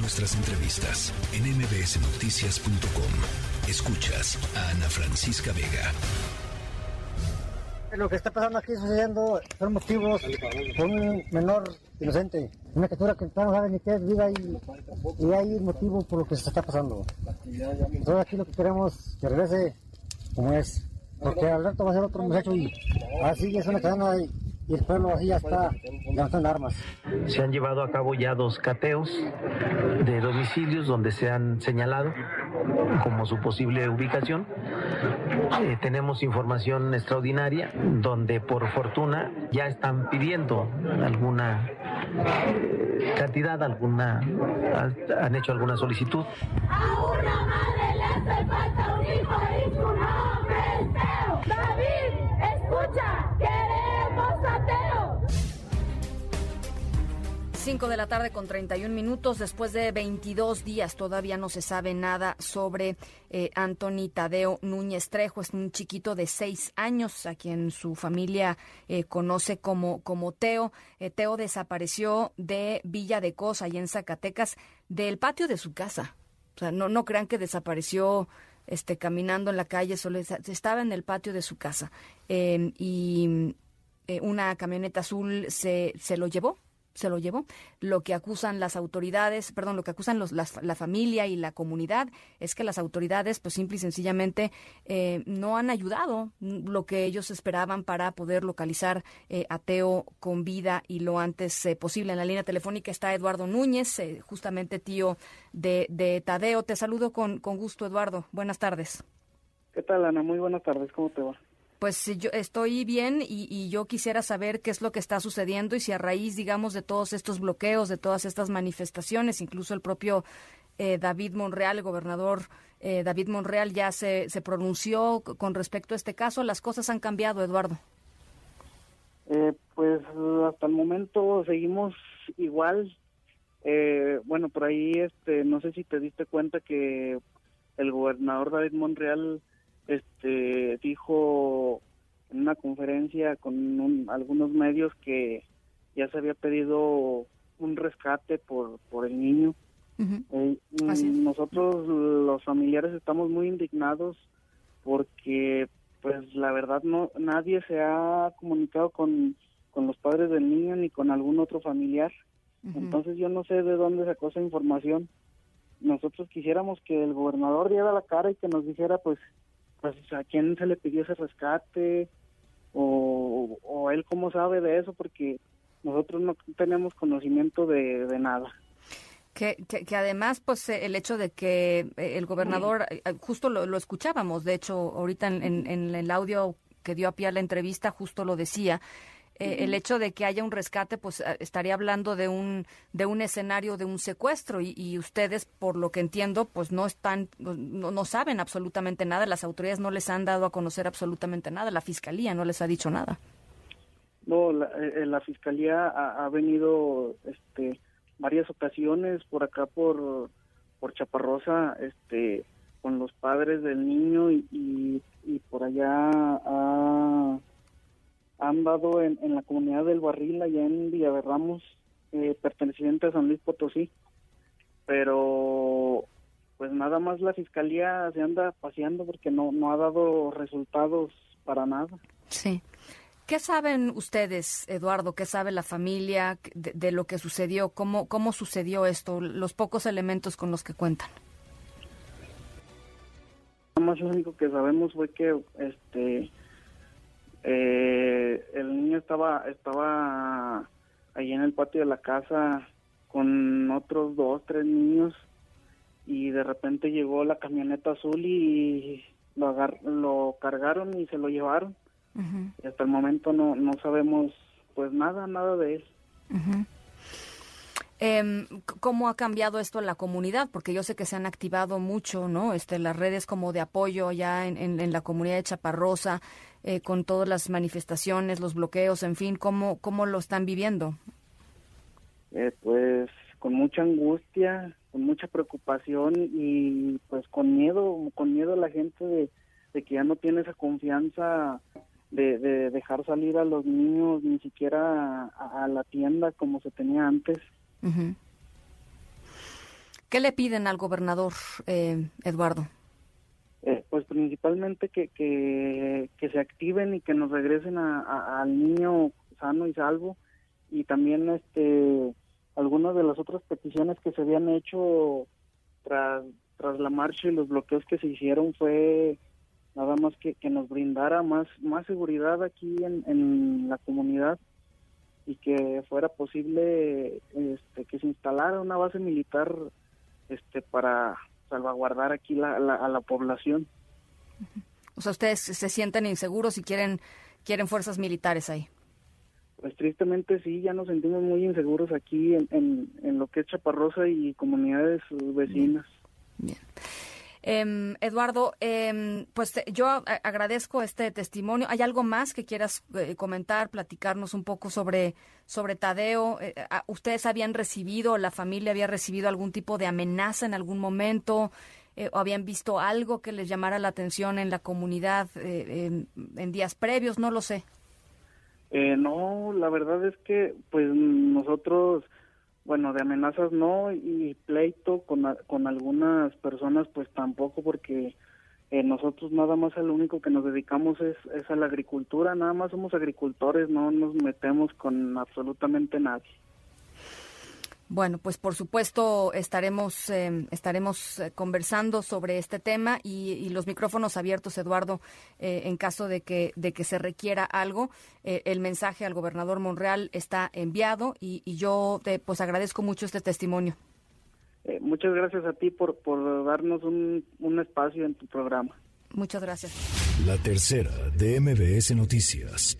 Nuestras entrevistas en mbsnoticias.com. Escuchas a Ana Francisca Vega. Lo que está pasando aquí sucediendo son motivos con un menor inocente, una criatura que no sabe ni qué es vida y, hay motivo por lo que se está pasando. Nosotros aquí lo que queremos que regrese como es, porque al rato va a ser otro muchacho y así es una cadena y, y el pueblo así ya está levantando armas. Se han llevado a cabo ya dos cateos de domicilios donde se han señalado como su posible ubicación. Eh, tenemos información extraordinaria donde por fortuna ya están pidiendo alguna eh, cantidad, alguna han hecho alguna solicitud. A una madre le hace falta un hijo y su 5 de la tarde con 31 minutos. Después de 22 días todavía no se sabe nada sobre eh, Anthony Tadeo Núñez Trejo. Es un chiquito de 6 años a quien su familia eh, conoce como, como Teo. Eh, Teo desapareció de Villa de Cosa y en Zacatecas del patio de su casa. O sea, no, no crean que desapareció este, caminando en la calle, solo estaba en el patio de su casa. Eh, y una camioneta azul se, se lo llevó se lo llevó. Lo que acusan las autoridades, perdón, lo que acusan los, la familia y la comunidad es que las autoridades, pues simple y sencillamente, eh, no han ayudado lo que ellos esperaban para poder localizar eh, a Teo con vida y lo antes eh, posible. En la línea telefónica está Eduardo Núñez, eh, justamente tío de, de Tadeo. Te saludo con, con gusto, Eduardo. Buenas tardes. ¿Qué tal, Ana? Muy buenas tardes. ¿Cómo te va? Pues yo estoy bien y, yo quisiera saber qué es lo que está sucediendo y si a raíz, digamos, de todos estos bloqueos, de todas estas manifestaciones, incluso el propio eh, David Monreal, el gobernador eh, David Monreal, ya se, se pronunció con respecto a este caso. ¿Las cosas han cambiado, Eduardo? Eh, pues hasta el momento seguimos igual. Eh, bueno, por ahí, este, no sé si te diste cuenta que el gobernador David Monreal este dijo en una conferencia con un, algunos medios que ya se había pedido un rescate por por el niño. Uh -huh. eh, nosotros los familiares estamos muy indignados porque pues la verdad no nadie se ha comunicado con con los padres del niño ni con algún otro familiar. Uh -huh. Entonces yo no sé de dónde sacó esa información. Nosotros quisiéramos que el gobernador diera la cara y que nos dijera pues pues a quién se le pidió ese rescate o, o él cómo sabe de eso porque nosotros no tenemos conocimiento de, de nada. Que, que, que, además, pues el hecho de que el gobernador, justo lo, lo escuchábamos, de hecho, ahorita en, en, en, el audio que dio a pie a la entrevista, justo lo decía, eh, el hecho de que haya un rescate, pues estaría hablando de un de un escenario de un secuestro y, y ustedes, por lo que entiendo, pues no están, no, no, saben absolutamente nada. Las autoridades no les han dado a conocer absolutamente nada. La fiscalía no les ha dicho nada. No, la, eh, la fiscalía ha, ha, venido, este, varias ocasiones por acá por por Chaparrosa, este, con los padres del niño y, y, y por allá ha han dado en, en, la comunidad del Barril, allá en Villaverramos, eh, perteneciente a San Luis Potosí. Pero, pues nada más la fiscalía se anda paseando porque no, no ha dado resultados para nada. Sí. ¿Qué saben ustedes, Eduardo? ¿Qué sabe la familia de, de, lo que sucedió? ¿Cómo, ¿Cómo sucedió esto? Los pocos elementos con los que cuentan. Nada más lo único que sabemos fue que este estaba estaba ahí en el patio de la casa con otros dos tres niños y de repente llegó la camioneta azul y lo agar lo cargaron y se lo llevaron uh -huh. y hasta el momento no no sabemos pues nada nada de eso uh -huh. Eh, ¿Cómo ha cambiado esto en la comunidad? Porque yo sé que se han activado mucho, ¿no? Este, las redes como de apoyo ya en, en, en la comunidad de Chaparrosa, eh, con todas las manifestaciones, los bloqueos, en fin, ¿cómo, cómo lo están viviendo? Eh, pues con mucha angustia, con mucha preocupación y pues con miedo, con miedo a la gente de, de que ya no tiene esa confianza de, de, dejar salir a los niños ni siquiera a, a la tienda como se tenía antes. Uh -huh. ¿Qué le piden al gobernador, eh, Eduardo? Principalmente que, que, se activen y que nos regresen a, al niño sano y salvo y también este algunas de las otras peticiones que se habían hecho tras, tras la marcha y los bloqueos que se hicieron fue nada más que, que nos brindara más más seguridad aquí en, en la comunidad y que fuera posible este, que se instalara una base militar este para salvaguardar aquí la, a la población. O sea, ustedes se sienten inseguros y quieren quieren fuerzas militares ahí. Pues tristemente sí, ya nos sentimos muy inseguros aquí en, en, lo que es Chaparrosa y comunidades vecinas. Bien. Em, Eduardo, eh, pues yo agradezco este testimonio. ¿Hay algo más que quieras eh, comentar, platicarnos un poco sobre, sobre Tadeo? Eh, ¿Ustedes habían recibido, la familia había recibido algún tipo de amenaza en algún momento? Eh, ¿O habían visto algo que les llamara la atención en la comunidad en, en, días previos? No lo sé. no, la verdad es que pues nosotros bueno, de amenazas no y pleito con, con algunas personas pues tampoco porque eh, nosotros nada más a lo único que nos dedicamos es, es a la agricultura, nada más somos agricultores, no nos metemos con absolutamente nadie. Bueno, pues por supuesto estaremos em, estaremos eh, conversando sobre este tema y, los micrófonos abiertos, Eduardo, eh, en caso de que de que se requiera algo. Eh, el mensaje al gobernador Monreal está enviado y, yo te, pues agradezco mucho este testimonio. muchas gracias a ti por por darnos un, un espacio en tu programa. Muchas gracias. La tercera de MBS Noticias.